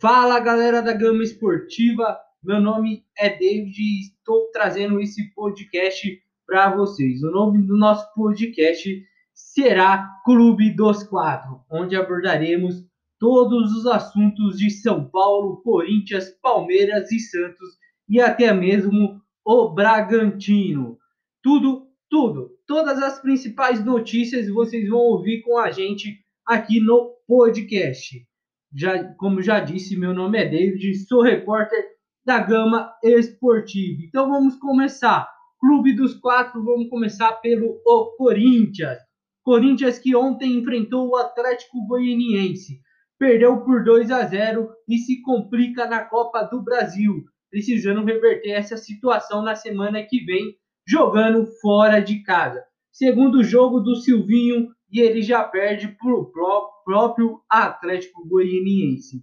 Fala galera da Gama Esportiva, meu nome é David e estou trazendo esse podcast para vocês. O nome do nosso podcast será Clube dos Quatro, onde abordaremos todos os assuntos de São Paulo, Corinthians, Palmeiras e Santos e até mesmo o Bragantino. Tudo, tudo, todas as principais notícias vocês vão ouvir com a gente aqui no podcast. Já, como já disse, meu nome é David, sou repórter da Gama Esportiva. Então vamos começar. Clube dos Quatro, vamos começar pelo o Corinthians. Corinthians que ontem enfrentou o Atlético Goianiense. Perdeu por 2 a 0 e se complica na Copa do Brasil, precisando reverter essa situação na semana que vem, jogando fora de casa. Segundo jogo do Silvinho e ele já perde para o próprio Atlético Goianiense.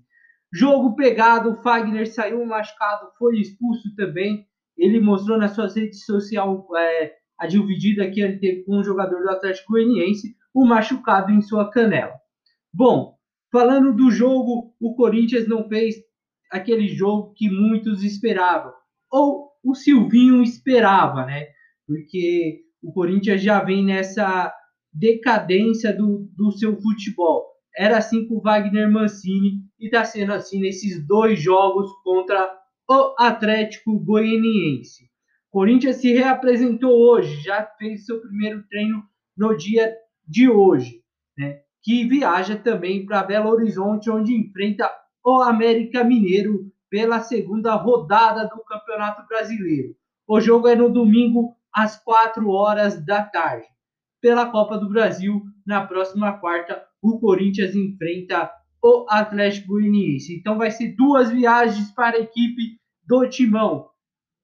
Jogo pegado, o Fagner saiu machucado, foi expulso também. Ele mostrou nas suas redes sociais é, a dividida que ele teve com um jogador do Atlético Goianiense, o machucado em sua canela. Bom, falando do jogo, o Corinthians não fez aquele jogo que muitos esperavam, ou o Silvinho esperava, né? Porque o Corinthians já vem nessa decadência do, do seu futebol. Era assim com o Wagner Mancini e está sendo assim nesses dois jogos contra o Atlético Goianiense. Corinthians se reapresentou hoje, já fez seu primeiro treino no dia de hoje, né? que viaja também para Belo Horizonte, onde enfrenta o América Mineiro pela segunda rodada do Campeonato Brasileiro. O jogo é no domingo às 4 horas da tarde pela Copa do Brasil. Na próxima quarta, o Corinthians enfrenta o Atlético Goianiense. Então vai ser duas viagens para a equipe do Timão.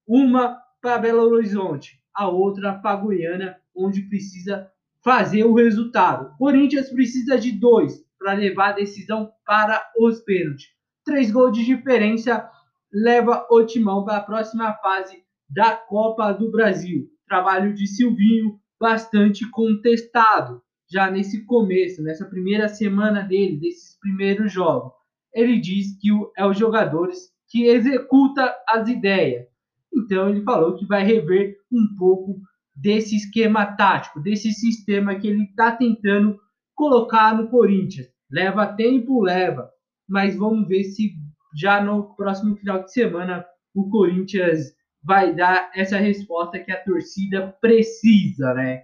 Uma para Belo Horizonte, a outra para Goiânia, onde precisa fazer o resultado. O Corinthians precisa de dois para levar a decisão para os pênaltis. Três gols de diferença leva o Timão para a próxima fase da Copa do Brasil. Trabalho de Silvinho, bastante contestado já nesse começo, nessa primeira semana dele, desses primeiros jogos. Ele diz que é os jogadores que executa as ideias. Então ele falou que vai rever um pouco desse esquema tático, desse sistema que ele está tentando colocar no Corinthians. Leva tempo, leva, mas vamos ver se já no próximo final de semana o Corinthians vai dar essa resposta que a torcida precisa, né?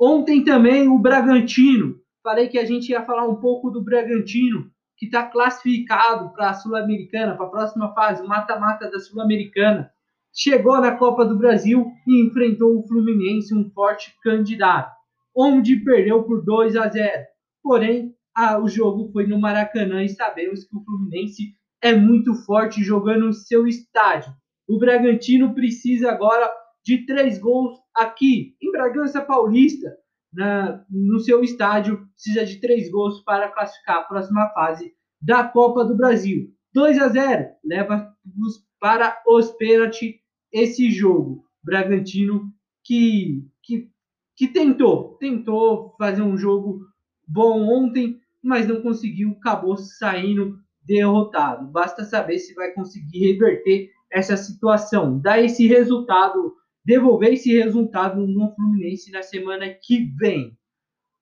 Ontem também o Bragantino, falei que a gente ia falar um pouco do Bragantino, que está classificado para a Sul-Americana, para a próxima fase, mata-mata da Sul-Americana. Chegou na Copa do Brasil e enfrentou o Fluminense, um forte candidato, onde perdeu por 2 a 0. Porém, a, o jogo foi no Maracanã e sabemos que o Fluminense é muito forte jogando no seu estádio. O Bragantino precisa agora de três gols aqui em Bragança Paulista, na, no seu estádio, precisa de três gols para classificar a próxima fase da Copa do Brasil. 2 a 0 leva-os para os pênaltis esse jogo. Bragantino que, que, que tentou, tentou fazer um jogo bom ontem, mas não conseguiu, acabou saindo derrotado. Basta saber se vai conseguir reverter essa situação, dar esse resultado, devolver esse resultado no Fluminense na semana que vem.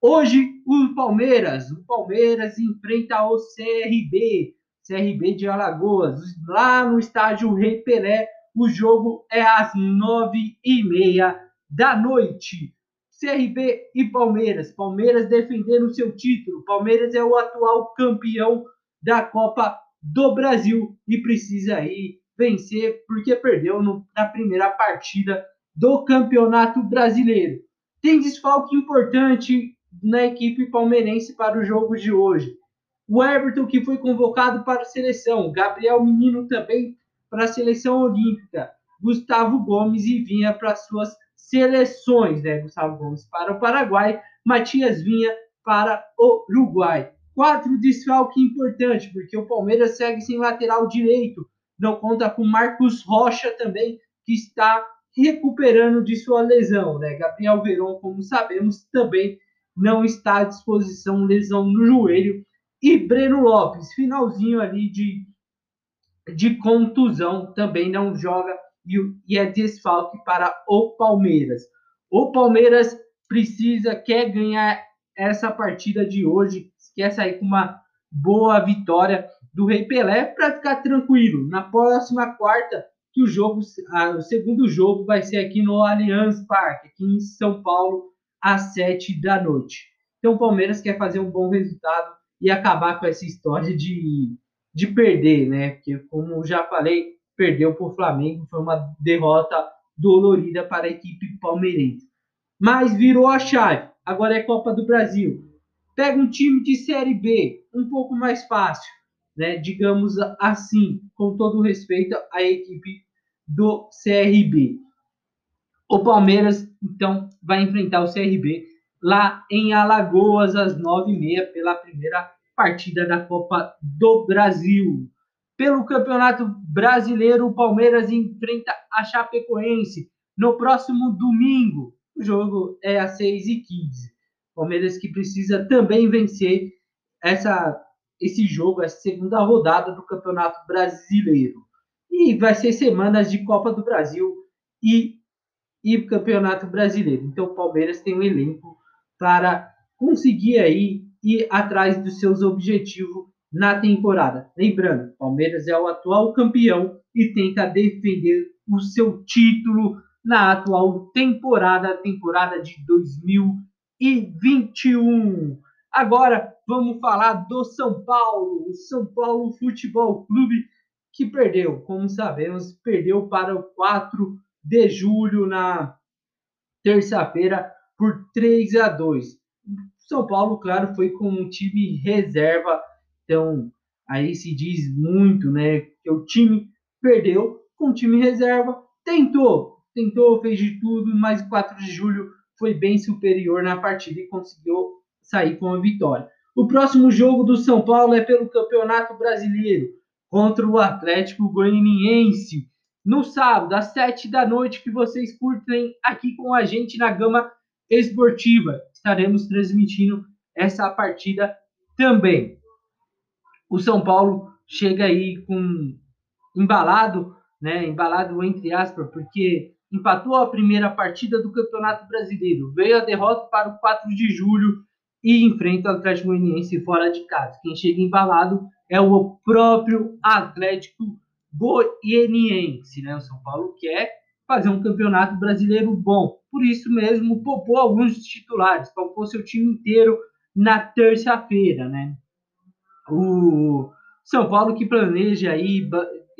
Hoje, o Palmeiras, o Palmeiras enfrenta o CRB, CRB de Alagoas, lá no estádio Rei Pelé. O jogo é às nove e meia da noite. CRB e Palmeiras. Palmeiras defendendo seu título. Palmeiras é o atual campeão da Copa do Brasil e precisa aí vencer porque perdeu no, na primeira partida do Campeonato Brasileiro. Tem desfalque importante na equipe palmeirense para o jogo de hoje. O Everton, que foi convocado para a seleção, Gabriel Menino também para a seleção olímpica, Gustavo Gomes e Vinha para suas seleções, né? Gustavo Gomes para o Paraguai, Matias Vinha para o Uruguai. Quatro desfalque importante, porque o Palmeiras segue sem lateral direito, não conta com Marcos Rocha também, que está recuperando de sua lesão. Né? Gabriel Veron, como sabemos, também não está à disposição, lesão no joelho. E Breno Lopes, finalzinho ali de de contusão, também não joga e, e é desfalque para o Palmeiras. O Palmeiras precisa, quer ganhar essa partida de hoje, quer sair com uma boa vitória do Rei Pelé para ficar tranquilo. Na próxima quarta, que o jogo, o segundo jogo vai ser aqui no Allianz Parque, aqui em São Paulo, às sete da noite. Então o Palmeiras quer fazer um bom resultado e acabar com essa história de, de perder, né? Porque, como já falei, perdeu para o Flamengo, foi uma derrota dolorida para a equipe palmeirense. Mas virou a chave, agora é Copa do Brasil. Pega um time de Série B, um pouco mais fácil, né? Digamos assim, com todo respeito à equipe do CRB. O Palmeiras, então, vai enfrentar o CRB lá em Alagoas, às nove e meia, pela primeira partida da Copa do Brasil. Pelo Campeonato Brasileiro, o Palmeiras enfrenta a Chapecoense no próximo domingo. O jogo é às 6h15. Palmeiras que precisa também vencer essa, esse jogo, essa segunda rodada do Campeonato Brasileiro. E vai ser semanas de Copa do Brasil e, e Campeonato Brasileiro. Então o Palmeiras tem um elenco para conseguir aí ir atrás dos seus objetivos na temporada. Lembrando, Palmeiras é o atual campeão e tenta defender o seu título na atual temporada, temporada de 2021. Agora vamos falar do São Paulo, o São Paulo Futebol Clube que perdeu, como sabemos, perdeu para o 4 de julho na terça-feira por 3 a 2. São Paulo, claro, foi com um time reserva, então aí se diz muito, né, que o time perdeu com o time reserva, tentou, tentou, fez de tudo, mas 4 de julho foi bem superior na partida e conseguiu sair com a vitória. O próximo jogo do São Paulo é pelo Campeonato Brasileiro contra o Atlético Goianiense no sábado às 7 da noite que vocês curtem aqui com a gente na Gama esportiva. Estaremos transmitindo essa partida também. O São Paulo chega aí com embalado, né? Embalado entre aspas, porque empatou a primeira partida do Campeonato Brasileiro, veio a derrota para o 4 de julho e enfrenta o Atlético Goianiense fora de casa. Quem chega embalado é o próprio Atlético Goianiense, né? O São Paulo quer fazer um campeonato brasileiro bom. Por isso mesmo, poupou alguns titulares, poupou seu time inteiro na terça-feira, né? O São Paulo que planeja aí,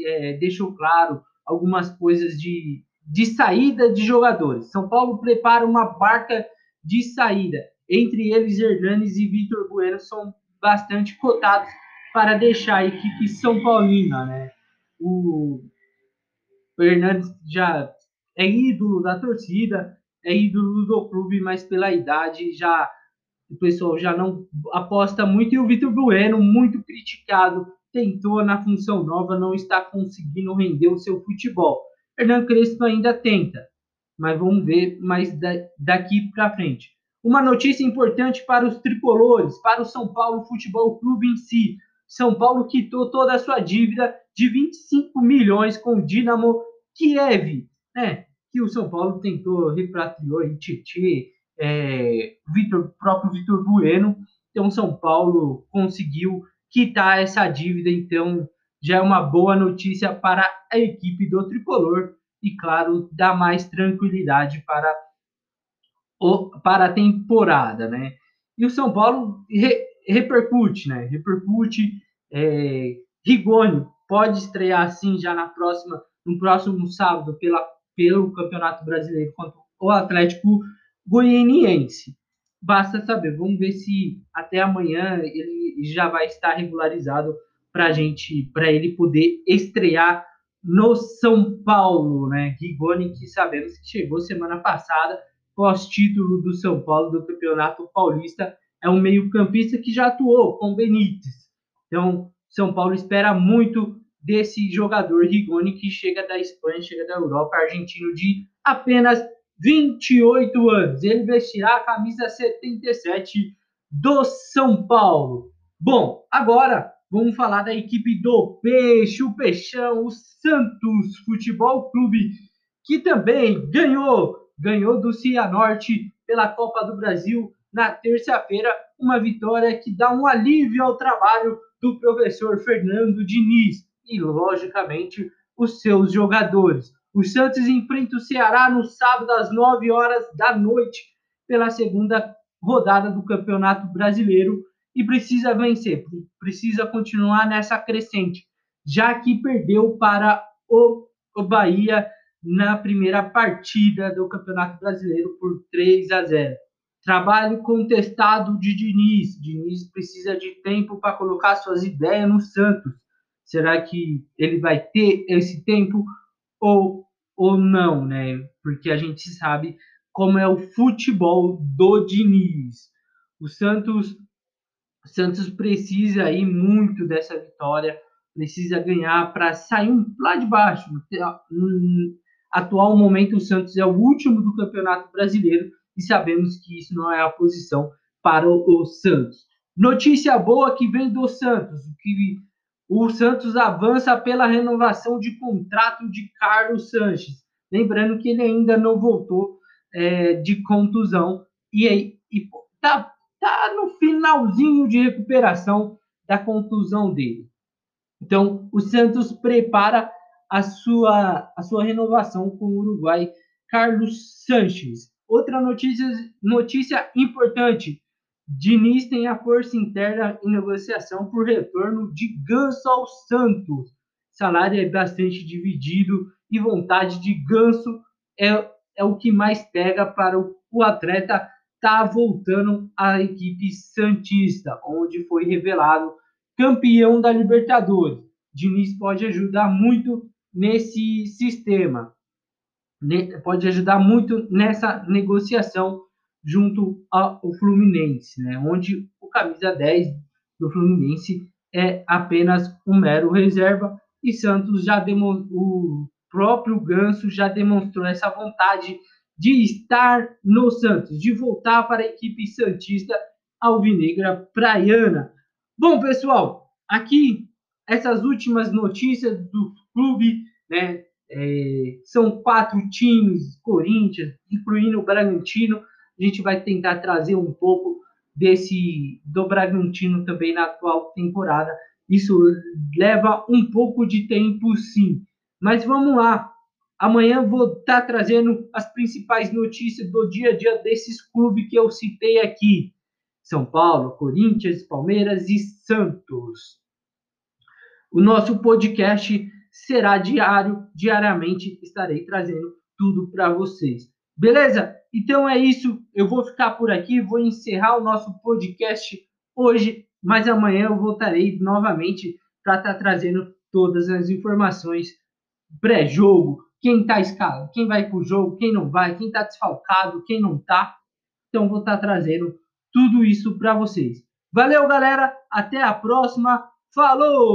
é, deixou claro algumas coisas de, de saída de jogadores. São Paulo prepara uma barca de saída. Entre eles, Hernanes e Vitor Bueno são bastante cotados para deixar a equipe São Paulina, né? O, o Hernandes já é ídolo da torcida, é ídolo do clube, mas pela idade já o pessoal já não aposta muito. E o Vitor Bueno, muito criticado, tentou na função nova, não está conseguindo render o seu futebol. Hernan Crespo ainda tenta, mas vamos ver mais daqui para frente. Uma notícia importante para os tricolores, para o São Paulo Futebol Clube em si. São Paulo quitou toda a sua dívida de 25 milhões com o Dinamo Kiev né, que o São Paulo tentou repatriou em Tietê, é, Victor, próprio Vitor Bueno. Então, São Paulo conseguiu quitar essa dívida. Então, já é uma boa notícia para a equipe do tricolor e, claro, dá mais tranquilidade para, para a temporada, né? E o São Paulo re, repercute, né? Repercute. É, Rigoni pode estrear assim já na próxima, no próximo sábado pela pelo Campeonato Brasileiro contra o Atlético Goianiense. Basta saber, vamos ver se até amanhã ele já vai estar regularizado para gente, para ele poder estrear no São Paulo, né? Rigoni, que sabemos que chegou semana passada, pós-título do São Paulo do Campeonato Paulista, é um meio-campista que já atuou com Benítez. Então, São Paulo espera muito desse jogador Rigoni que chega da Espanha, chega da Europa, argentino de apenas 28 anos. Ele vestirá a camisa 77 do São Paulo. Bom, agora vamos falar da equipe do Peixe, o Peixão, o Santos Futebol Clube, que também ganhou, ganhou do Cianorte pela Copa do Brasil na terça-feira, uma vitória que dá um alívio ao trabalho do professor Fernando Diniz e, logicamente, os seus jogadores. O Santos enfrenta o Ceará no sábado às 9 horas da noite pela segunda rodada do Campeonato Brasileiro e precisa vencer, precisa continuar nessa crescente, já que perdeu para o, Bahia na primeira partida do Campeonato Brasileiro por 3 a 0. Trabalho contestado de Diniz. Diniz precisa de tempo para colocar suas ideias no Santos. Será que ele vai ter esse tempo ou, ou não, né? Porque a gente sabe como é o futebol do Diniz. O Santos, o Santos precisa aí muito dessa vitória, precisa ganhar para sair lá de baixo. Atual momento, o Santos é o último do Campeonato Brasileiro e sabemos que isso não é a posição para o, o Santos. Notícia boa que vem do Santos, que o Santos avança pela renovação de contrato de Carlos Sanches. Lembrando que ele ainda não voltou é, de contusão e, e tá, tá no finalzinho de recuperação da contusão dele. Então, o Santos prepara a sua, a sua renovação com o Uruguai Carlos Sanches. Outra notícia, notícia importante: Diniz tem a força interna em negociação por retorno de Ganso ao Santos. Salário é bastante dividido e vontade de Ganso é, é o que mais pega para o, o atleta tá voltando à equipe Santista, onde foi revelado campeão da Libertadores. Diniz pode ajudar muito nesse sistema pode ajudar muito nessa negociação junto ao Fluminense, né? onde o camisa 10 do Fluminense é apenas um mero reserva e Santos já demonstrou, o próprio Ganso já demonstrou essa vontade de estar no Santos, de voltar para a equipe santista alvinegra praiana. Bom, pessoal, aqui essas últimas notícias do clube, né? É, são quatro times, Corinthians, incluindo o Bragantino. A gente vai tentar trazer um pouco desse do Bragantino também na atual temporada. Isso leva um pouco de tempo, sim. Mas vamos lá. Amanhã vou estar tá trazendo as principais notícias do dia a dia desses clubes que eu citei aqui: São Paulo, Corinthians, Palmeiras e Santos. O nosso podcast será diário, diariamente estarei trazendo tudo para vocês. Beleza? Então é isso, eu vou ficar por aqui, vou encerrar o nosso podcast hoje, mas amanhã eu voltarei novamente para estar tá trazendo todas as informações pré-jogo, quem está escalado, quem vai para o jogo, quem não vai, quem está desfalcado, quem não está. Então vou estar tá trazendo tudo isso para vocês. Valeu, galera, até a próxima. Falou!